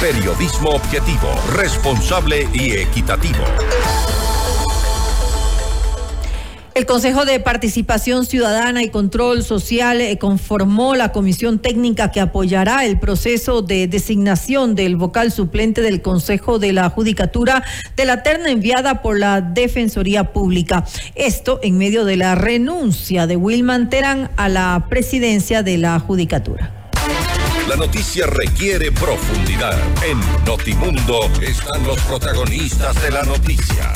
Periodismo objetivo, responsable y equitativo. El Consejo de Participación Ciudadana y Control Social eh, conformó la comisión técnica que apoyará el proceso de designación del vocal suplente del Consejo de la Judicatura de la terna enviada por la Defensoría Pública. Esto en medio de la renuncia de Wilman Terán a la presidencia de la Judicatura. La noticia requiere profundidad. En Notimundo están los protagonistas de la noticia.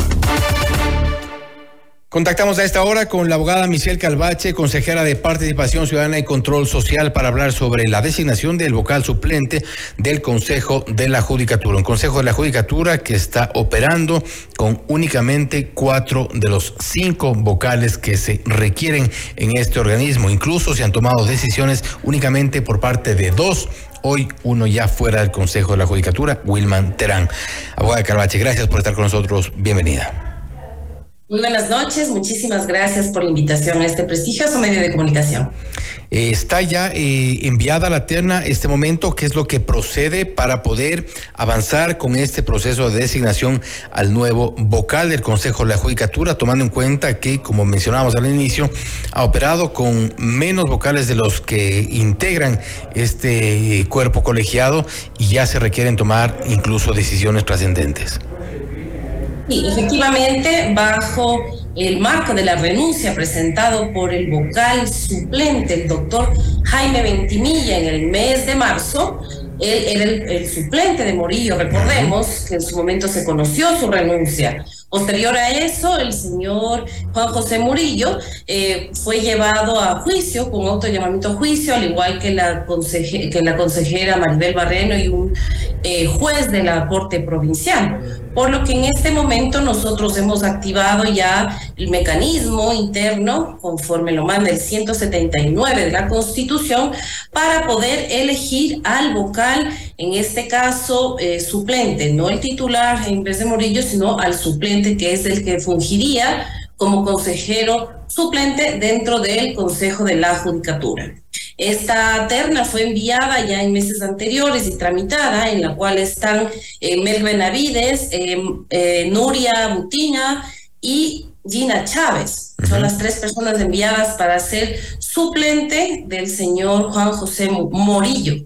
Contactamos a esta hora con la abogada Michelle Calvache, consejera de Participación Ciudadana y Control Social, para hablar sobre la designación del vocal suplente del Consejo de la Judicatura. Un Consejo de la Judicatura que está operando con únicamente cuatro de los cinco vocales que se requieren en este organismo. Incluso se han tomado decisiones únicamente por parte de dos Hoy uno ya fuera del Consejo de la Judicatura, Wilman Terán. Abogada Calvache, gracias por estar con nosotros. Bienvenida. Muy buenas noches, muchísimas gracias por la invitación a este prestigioso medio de comunicación. Eh, está ya eh, enviada la terna este momento, ¿qué es lo que procede para poder avanzar con este proceso de designación al nuevo vocal del Consejo de la Judicatura, tomando en cuenta que, como mencionábamos al inicio, ha operado con menos vocales de los que integran este cuerpo colegiado y ya se requieren tomar incluso decisiones trascendentes? Sí, efectivamente, bajo el marco de la renuncia presentado por el vocal suplente, el doctor Jaime Ventimilla, en el mes de marzo, él era el, suplente de Morillo, recordemos que en su momento se conoció su renuncia. Posterior a eso, el señor Juan José Murillo eh, fue llevado a juicio, con auto llamamiento a juicio, al igual que la, que la consejera Maribel Barreno y un eh, juez de la Corte Provincial. Por lo que en este momento nosotros hemos activado ya el mecanismo interno, conforme lo manda el 179 de la Constitución, para poder elegir al vocal, en este caso eh, suplente, no el titular en vez de Morillo, sino al suplente que es el que fungiría como consejero suplente dentro del Consejo de la Judicatura. Esta terna fue enviada ya en meses anteriores y tramitada, en la cual están eh, Mel Benavides, eh, eh, Nuria Butina y Gina Chávez. Son las tres personas enviadas para ser suplente del señor Juan José Morillo.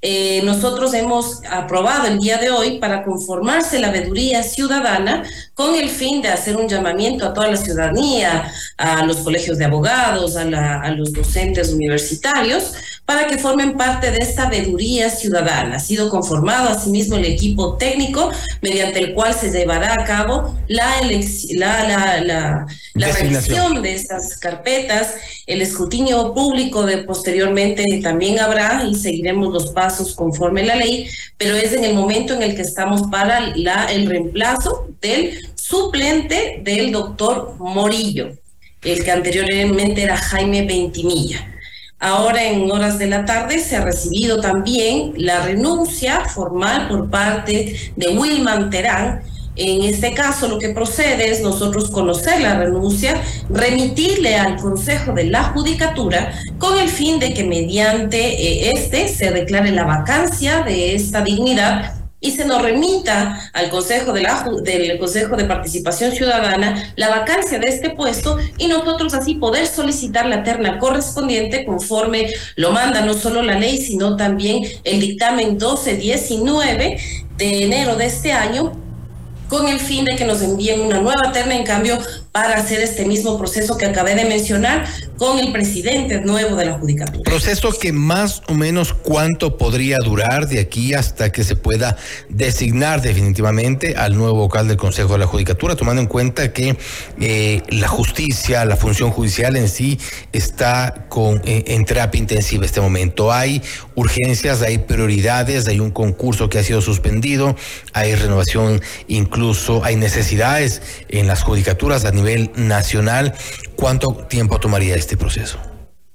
Eh, nosotros hemos aprobado el día de hoy para conformarse la veeduría ciudadana con el fin de hacer un llamamiento a toda la ciudadanía, a los colegios de abogados, a, a los docentes universitarios, para que formen parte de esta veeduría ciudadana. Ha sido conformado asimismo el equipo técnico mediante el cual se llevará a cabo la, la, la, la, la revisión de estas carpetas, el escrutinio público de posteriormente también habrá y seguiremos los pasos conforme la ley, pero es en el momento en el que estamos para la, el reemplazo del suplente del doctor Morillo, el que anteriormente era Jaime Ventimilla. Ahora en horas de la tarde se ha recibido también la renuncia formal por parte de Wilman Terán. En este caso lo que procede es nosotros conocer la renuncia, remitirle al Consejo de la Judicatura con el fin de que mediante eh, este se declare la vacancia de esta dignidad y se nos remita al Consejo de la, del Consejo de Participación Ciudadana la vacancia de este puesto y nosotros así poder solicitar la terna correspondiente conforme lo manda no solo la ley, sino también el dictamen 1219 de enero de este año con el fin de que nos envíen una nueva terna. En cambio para hacer este mismo proceso que acabé de mencionar con el presidente nuevo de la Judicatura. Proceso que más o menos cuánto podría durar de aquí hasta que se pueda designar definitivamente al nuevo vocal del Consejo de la Judicatura, tomando en cuenta que eh, la justicia, la función judicial en sí está con, eh, en terapia intensiva en este momento. Hay urgencias, hay prioridades, hay un concurso que ha sido suspendido, hay renovación, incluso hay necesidades en las judicaturas a nivel nacional. ¿Cuánto tiempo tomaría este proceso?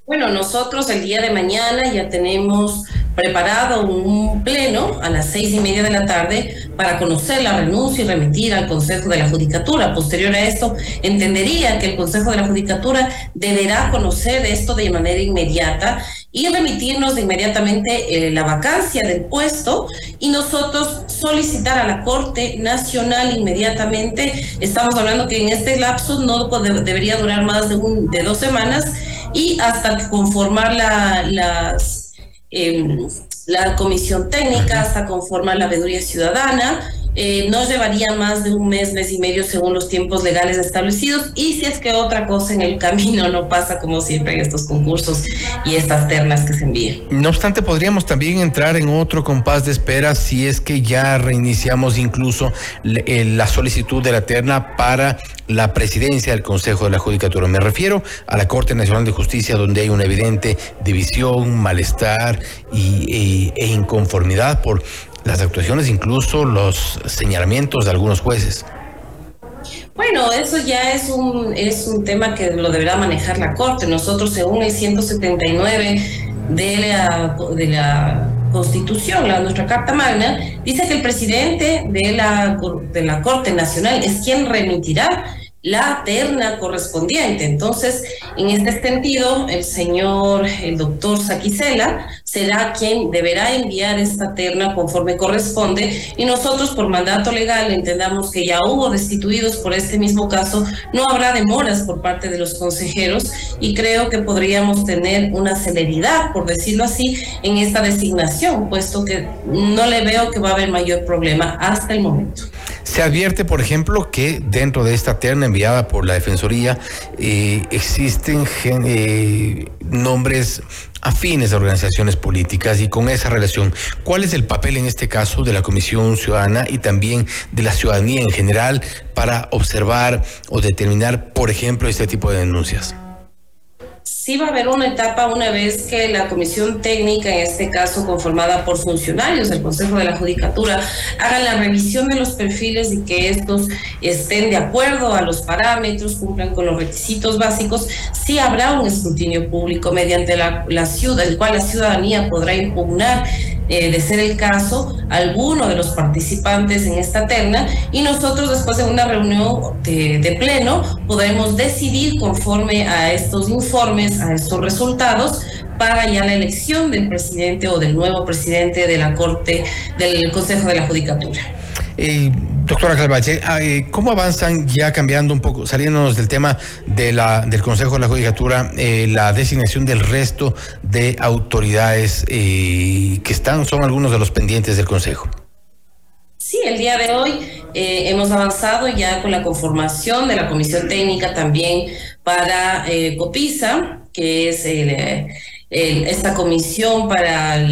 Bueno, nosotros el día de mañana ya tenemos preparado un pleno a las seis y media de la tarde para conocer la renuncia y remitir al Consejo de la Judicatura. Posterior a esto, entendería que el Consejo de la Judicatura deberá conocer esto de manera inmediata y remitirnos de inmediatamente eh, la vacancia del puesto y nosotros solicitar a la Corte Nacional inmediatamente. Estamos hablando que en este lapso no debería durar más de, un, de dos semanas y hasta conformar la, las, em, la comisión técnica, hasta conformar la veeduría ciudadana eh, no llevaría más de un mes, mes y medio según los tiempos legales establecidos y si es que otra cosa en el camino no pasa como siempre en estos concursos y estas ternas que se envían. No obstante, podríamos también entrar en otro compás de espera si es que ya reiniciamos incluso eh, la solicitud de la terna para la presidencia del Consejo de la Judicatura. Me refiero a la Corte Nacional de Justicia, donde hay una evidente división, malestar y, e, e inconformidad por las actuaciones, incluso los señalamientos de algunos jueces. Bueno, eso ya es un, es un tema que lo deberá manejar la Corte. Nosotros, según el 179 de la, de la Constitución, la, nuestra Carta Magna, dice que el presidente de la, de la Corte Nacional es quien remitirá la terna correspondiente. Entonces, en este sentido, el señor, el doctor Saquicela, será quien deberá enviar esta terna conforme corresponde y nosotros por mandato legal entendamos que ya hubo destituidos por este mismo caso, no habrá demoras por parte de los consejeros y creo que podríamos tener una celeridad, por decirlo así, en esta designación, puesto que no le veo que va a haber mayor problema hasta el momento. Se advierte, por ejemplo, que dentro de esta terna enviada por la Defensoría eh, existen eh, nombres afines a organizaciones políticas y con esa relación, ¿cuál es el papel en este caso de la Comisión Ciudadana y también de la ciudadanía en general para observar o determinar, por ejemplo, este tipo de denuncias? Sí va a haber una etapa una vez que la comisión técnica, en este caso conformada por funcionarios del Consejo de la Judicatura, haga la revisión de los perfiles y que estos estén de acuerdo a los parámetros, cumplan con los requisitos básicos, sí habrá un escrutinio público mediante la ciudad, el cual la ciudadanía podrá impugnar eh, de ser el caso, alguno de los participantes en esta terna y nosotros después de una reunión de, de, pleno podremos decidir conforme a estos informes, a estos resultados, para ya la elección del presidente o del nuevo presidente de la Corte, del Consejo de la Judicatura. Eh, doctora Calvache, eh, ¿cómo avanzan ya cambiando un poco, saliéndonos del tema de la, del Consejo de la Judicatura, eh, la designación del resto de autoridades que están, son algunos de los pendientes del Consejo? Sí, el día de hoy hemos avanzado ya con la conformación de la comisión técnica también para COPISA, que es esta comisión para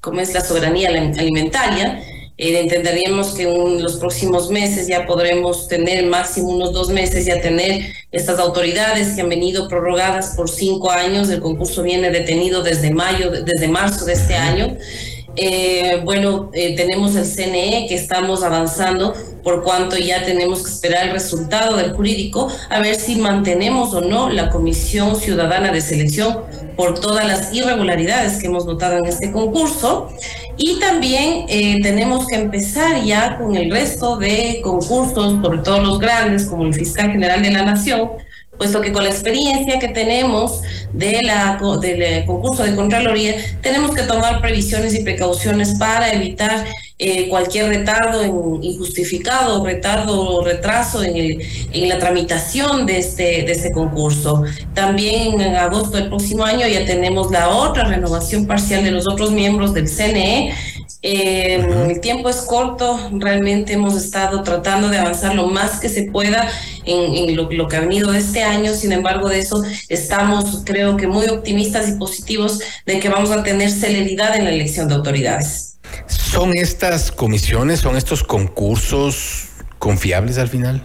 ¿cómo es la soberanía alimentaria eh, entenderíamos que en los próximos meses ya podremos tener, máximo unos dos meses, ya tener estas autoridades que han venido prorrogadas por cinco años. El concurso viene detenido desde mayo, desde marzo de este año. Eh, bueno, eh, tenemos el CNE que estamos avanzando por cuanto ya tenemos que esperar el resultado del jurídico a ver si mantenemos o no la Comisión Ciudadana de Selección por todas las irregularidades que hemos notado en este concurso. Y también eh, tenemos que empezar ya con el resto de concursos, sobre todo los grandes, como el Fiscal General de la Nación, puesto que con la experiencia que tenemos de la, del eh, concurso de Contraloría, tenemos que tomar previsiones y precauciones para evitar eh, cualquier retardo injustificado, retardo o retraso en la tramitación de este, de este concurso. También en agosto del próximo año ya tenemos la otra renovación parcial de los otros miembros del CNE eh, el tiempo es corto, realmente hemos estado tratando de avanzar lo más que se pueda en, lo, que ha venido de este año, sin embargo de eso estamos creo que muy optimistas y positivos de que vamos a tener celeridad en la elección de autoridades. ¿Son estas comisiones, son estos concursos confiables al final?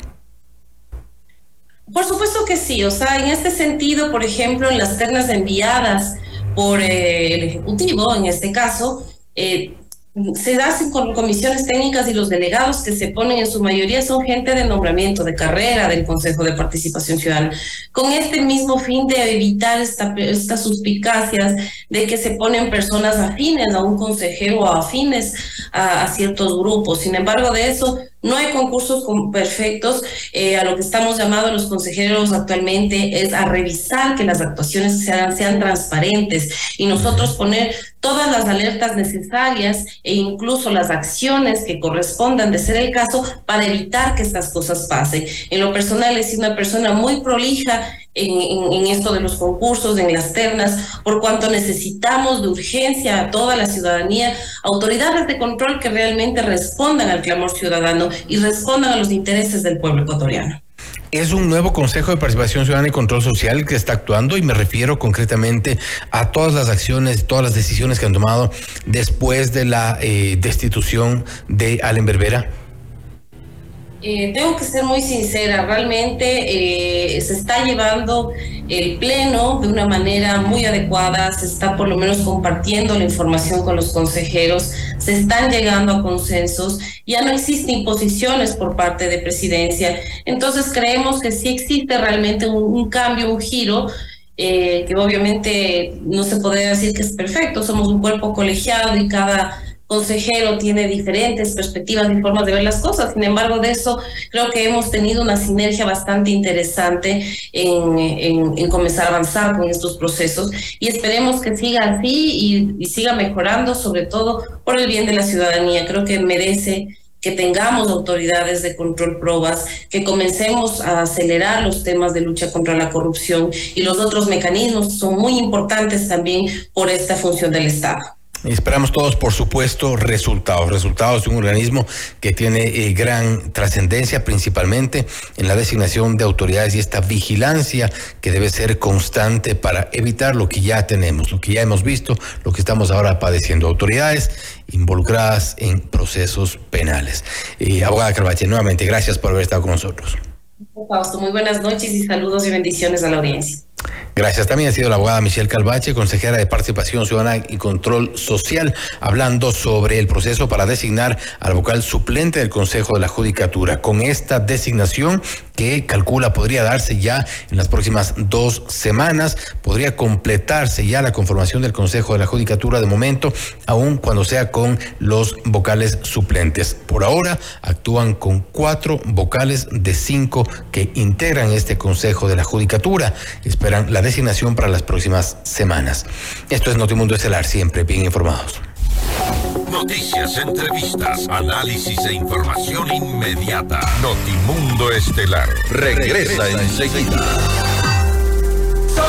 Por supuesto que sí, o sea, en este sentido, por ejemplo, en las ternas enviadas por eh, el Ejecutivo, en este caso, eh, se hacen con comisiones técnicas y los delegados que se ponen en su mayoría son gente de nombramiento, de carrera del Consejo de Participación Ciudadana, con este mismo fin de evitar esta, estas suspicacias de que se ponen personas afines a un consejero o afines a, ciertos grupos. Sin embargo, de eso no hay concursos perfectos. Eh, a lo que estamos llamados los consejeros actualmente es a revisar que las actuaciones sean, sean transparentes y nosotros poner todas las alertas necesarias e incluso las acciones que correspondan de ser el caso para evitar que estas cosas pasen. En lo personal, he sido una persona muy prolija en, esto de los concursos, en las ternas, por cuanto necesitamos de urgencia a toda la ciudadanía, autoridades de control que realmente respondan al clamor ciudadano y respondan a los intereses del pueblo ecuatoriano. Es un nuevo Consejo de Participación Ciudadana y Control Social que está actuando y me refiero concretamente a todas las acciones, todas las decisiones que han tomado después de la eh, destitución de Allen Berbera. Eh, tengo que ser muy sincera, realmente eh, se está llevando el pleno de una manera muy adecuada, se está por lo menos compartiendo la información con los consejeros, se están llegando a consensos, ya no existen imposiciones por parte de presidencia, entonces creemos que sí existe realmente un, cambio, un giro. Eh, que obviamente no se puede decir que es perfecto, somos un cuerpo colegiado y cada consejero tiene diferentes perspectivas y formas de ver las cosas. Sin embargo, de eso creo que hemos tenido una sinergia bastante interesante en, en, comenzar a avanzar con estos procesos y esperemos que siga así y, siga mejorando, sobre todo por el bien de la ciudadanía. Creo que merece que tengamos autoridades de control probas, que comencemos a acelerar los temas de lucha contra la corrupción y los otros mecanismos son muy importantes también por esta función del Estado. Esperamos todos, por supuesto, resultados, resultados de un organismo que tiene eh, gran trascendencia, principalmente en la designación de autoridades y esta vigilancia que debe ser constante para evitar lo que ya tenemos, lo que ya hemos visto, lo que estamos ahora padeciendo. Autoridades involucradas en procesos penales. Eh, abogada Carvache, nuevamente, gracias por haber estado con nosotros. Fausto, muy buenas noches y saludos y bendiciones a la audiencia. Gracias. También ha sido la abogada Michelle Calvache, consejera de Participación Ciudadana y Control Social, hablando sobre el proceso para designar al vocal suplente del Consejo de la Judicatura. Con esta designación que calcula podría darse ya en las próximas dos semanas, podría completarse ya la conformación del Consejo de la Judicatura de momento, aun cuando sea con los vocales suplentes. Por ahora actúan con cuatro vocales de cinco que integran este Consejo de la Judicatura. Esperan la designación para las próximas semanas. Esto es Notimundo Estelar, siempre bien informados. Noticias, entrevistas, análisis e información inmediata. Notimundo Estelar regresa enseguida.